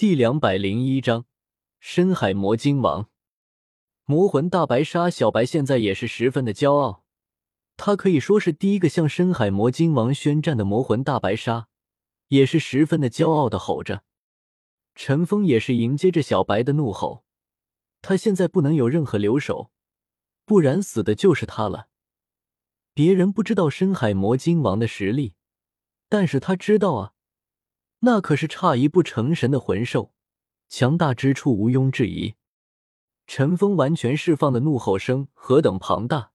第两百零一章深海魔晶王。魔魂大白鲨，小白现在也是十分的骄傲。他可以说是第一个向深海魔晶王宣战的魔魂大白鲨，也是十分的骄傲的吼着。陈峰也是迎接着小白的怒吼，他现在不能有任何留手，不然死的就是他了。别人不知道深海魔晶王的实力，但是他知道啊。那可是差一步成神的魂兽，强大之处毋庸置疑。陈峰完全释放的怒吼声何等庞大，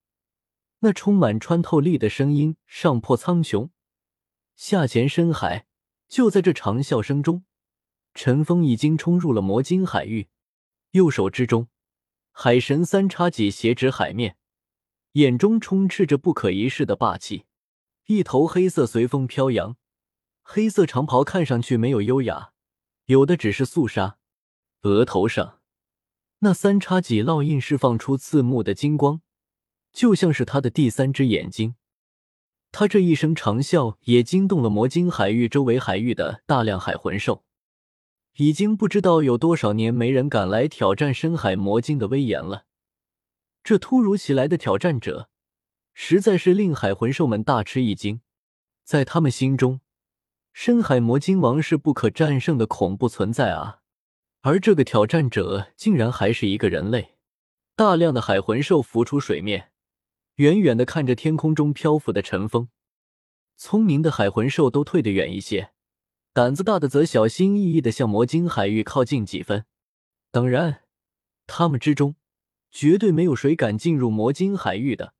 那充满穿透力的声音上破苍穹，下潜深海。就在这长啸声中，陈峰已经冲入了魔晶海域，右手之中，海神三叉戟斜指海面，眼中充斥着不可一世的霸气，一头黑色随风飘扬。黑色长袍看上去没有优雅，有的只是肃杀。额头上那三叉戟烙印释放出刺目的金光，就像是他的第三只眼睛。他这一声长啸也惊动了魔晶海域周围海域的大量海魂兽。已经不知道有多少年没人敢来挑战深海魔晶的威严了。这突如其来的挑战者，实在是令海魂兽们大吃一惊。在他们心中。深海魔晶王是不可战胜的恐怖存在啊！而这个挑战者竟然还是一个人类。大量的海魂兽浮出水面，远远的看着天空中漂浮的尘风。聪明的海魂兽都退得远一些，胆子大的则小心翼翼的向魔晶海域靠近几分。当然，他们之中绝对没有谁敢进入魔晶海域的，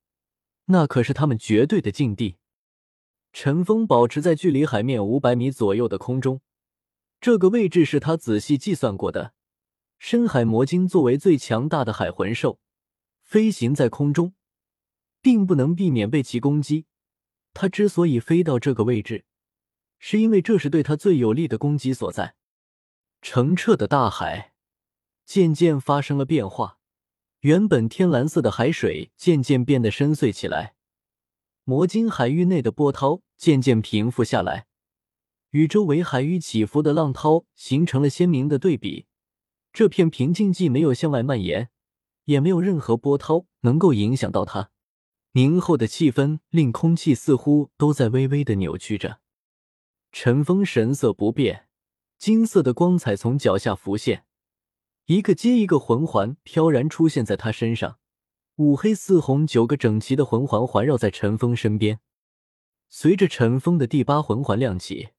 那可是他们绝对的禁地。陈峰保持在距离海面五百米左右的空中，这个位置是他仔细计算过的。深海魔鲸作为最强大的海魂兽，飞行在空中，并不能避免被其攻击。他之所以飞到这个位置，是因为这是对他最有利的攻击所在。澄澈的大海渐渐发生了变化，原本天蓝色的海水渐渐变得深邃起来。魔晶海域内的波涛渐渐平复下来，与周围海域起伏的浪涛形成了鲜明的对比。这片平静既没有向外蔓延，也没有任何波涛能够影响到它。凝厚的气氛令空气似乎都在微微的扭曲着。陈峰神色不变，金色的光彩从脚下浮现，一个接一个魂环飘然出现在他身上。五黑四红九个整齐的魂环环绕在陈峰身边，随着陈峰的第八魂环亮起，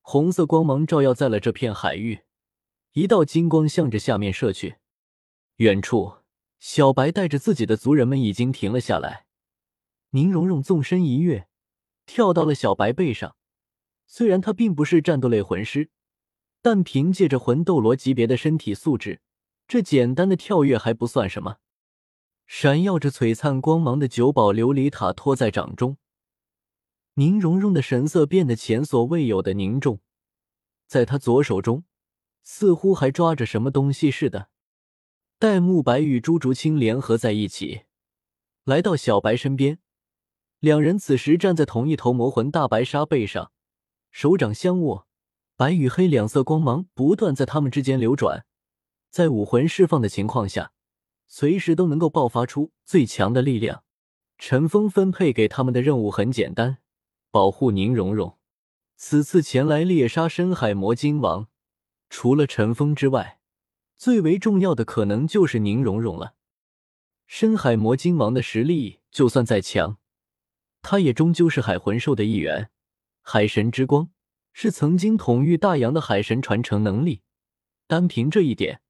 红色光芒照耀在了这片海域，一道金光向着下面射去。远处，小白带着自己的族人们已经停了下来。宁荣荣纵身一跃，跳到了小白背上。虽然他并不是战斗类魂师，但凭借着魂斗罗级别的身体素质，这简单的跳跃还不算什么。闪耀着璀璨光芒的九宝琉璃塔托在掌中，宁荣荣的神色变得前所未有的凝重，在他左手中似乎还抓着什么东西似的。戴沐白与朱竹清联合在一起，来到小白身边，两人此时站在同一头魔魂大白鲨背上，手掌相握，白与黑两色光芒不断在他们之间流转，在武魂释放的情况下。随时都能够爆发出最强的力量。陈峰分配给他们的任务很简单：保护宁荣荣。此次前来猎杀深海魔晶王，除了陈峰之外，最为重要的可能就是宁荣荣了。深海魔晶王的实力就算再强，他也终究是海魂兽的一员。海神之光是曾经统御大洋的海神传承能力，单凭这一点。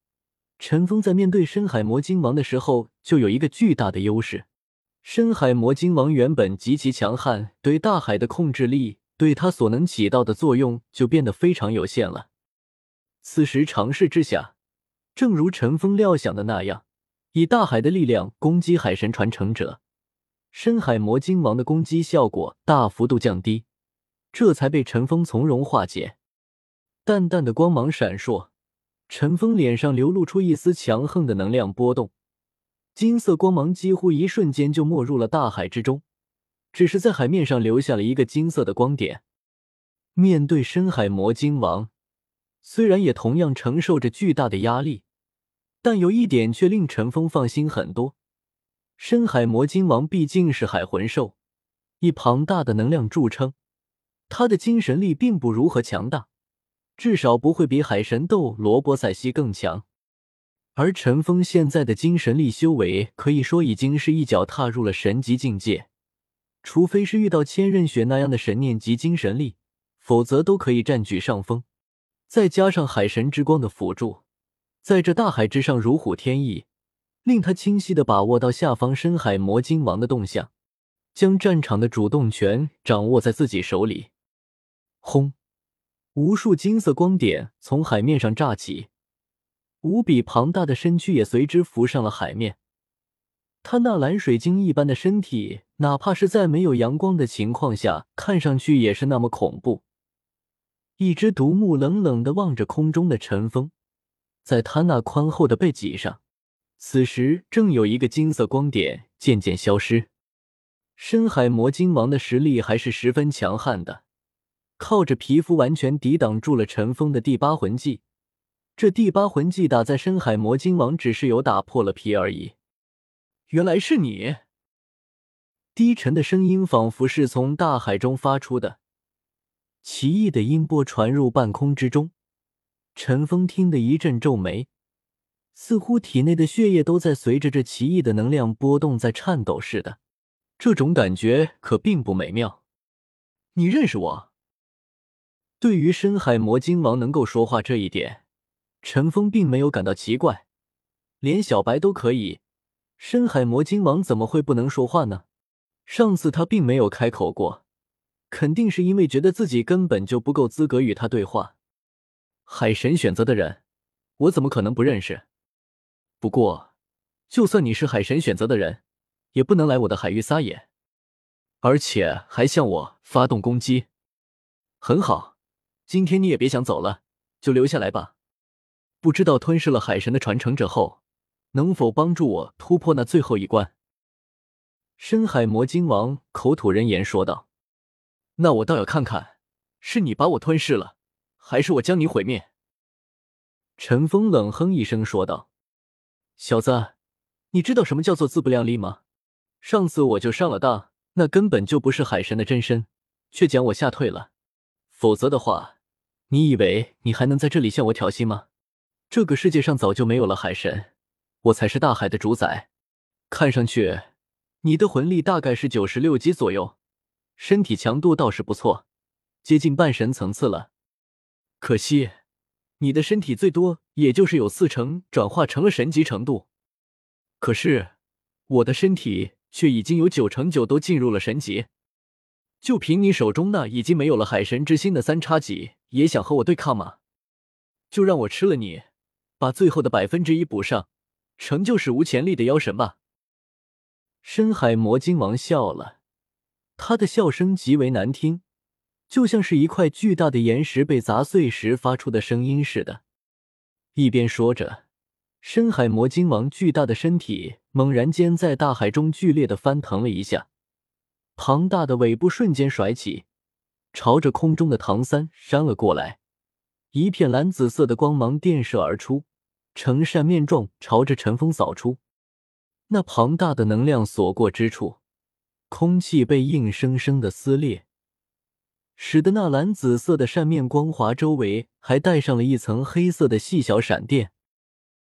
陈峰在面对深海魔晶王的时候，就有一个巨大的优势。深海魔晶王原本极其强悍，对大海的控制力，对他所能起到的作用就变得非常有限了。此时尝试之下，正如陈峰料想的那样，以大海的力量攻击海神传承者，深海魔晶王的攻击效果大幅度降低，这才被陈峰从容化解。淡淡的光芒闪烁。陈峰脸上流露出一丝强横的能量波动，金色光芒几乎一瞬间就没入了大海之中，只是在海面上留下了一个金色的光点。面对深海魔晶王，虽然也同样承受着巨大的压力，但有一点却令陈峰放心很多：深海魔晶王毕竟是海魂兽，以庞大的能量著称，他的精神力并不如何强大，至少不会比海神斗罗波塞西更强。而陈峰现在的精神力修为，可以说已经是一脚踏入了神级境界，除非是遇到千仞雪那样的神念级精神力，否则都可以占据上风。再加上海神之光的辅助，在这大海之上如虎添翼，令他清晰的把握到下方深海魔晶王的动向，将战场的主动权掌握在自己手里。轰！无数金色光点从海面上炸起，无比庞大的身躯也随之浮上了海面。他那蓝水晶一般的身体，哪怕是在没有阳光的情况下，看上去也是那么恐怖。一只独目冷冷的望着空中的陈峰，在他那宽厚的背脊上，此时正有一个金色光点渐渐消失。深海魔晶王的实力还是十分强悍的，靠着皮肤完全抵挡住了尘封的第八魂技。这第八魂技打在深海魔晶王，只是有打破了皮而已。原来是你！低沉的声音仿佛是从大海中发出的。奇异的音波传入半空之中，陈峰听得一阵皱眉，似乎体内的血液都在随着这奇异的能量波动在颤抖似的。这种感觉可并不美妙。你认识我？对于深海魔晶王能够说话这一点，陈峰并没有感到奇怪，连小白都可以，深海魔晶王怎么会不能说话呢？上次他并没有开口过。肯定是因为觉得自己根本就不够资格与他对话。海神选择的人，我怎么可能不认识？不过，就算你是海神选择的人，也不能来我的海域撒野，而且还向我发动攻击。很好，今天你也别想走了，就留下来吧。不知道吞噬了海神的传承者后，能否帮助我突破那最后一关？深海魔晶王口吐人言说道。那我倒要看看，是你把我吞噬了，还是我将你毁灭？陈峰冷哼一声说道：“小子，你知道什么叫做自不量力吗？上次我就上了当，那根本就不是海神的真身，却将我吓退了。否则的话，你以为你还能在这里向我挑衅吗？这个世界上早就没有了海神，我才是大海的主宰。看上去，你的魂力大概是九十六级左右。”身体强度倒是不错，接近半神层次了。可惜，你的身体最多也就是有四成转化成了神级程度。可是，我的身体却已经有九成九都进入了神级。就凭你手中那已经没有了海神之心的三叉戟，也想和我对抗吗？就让我吃了你，把最后的百分之一补上，成就史无前例的妖神吧。深海魔鲸王笑了。他的笑声极为难听，就像是一块巨大的岩石被砸碎时发出的声音似的。一边说着，深海魔鲸王巨大的身体猛然间在大海中剧烈的翻腾了一下，庞大的尾部瞬间甩起，朝着空中的唐三扇了过来。一片蓝紫色的光芒电射而出，呈扇面状朝着陈峰扫出。那庞大的能量所过之处。空气被硬生生的撕裂，使得那蓝紫色的扇面光滑周围还带上了一层黑色的细小闪电，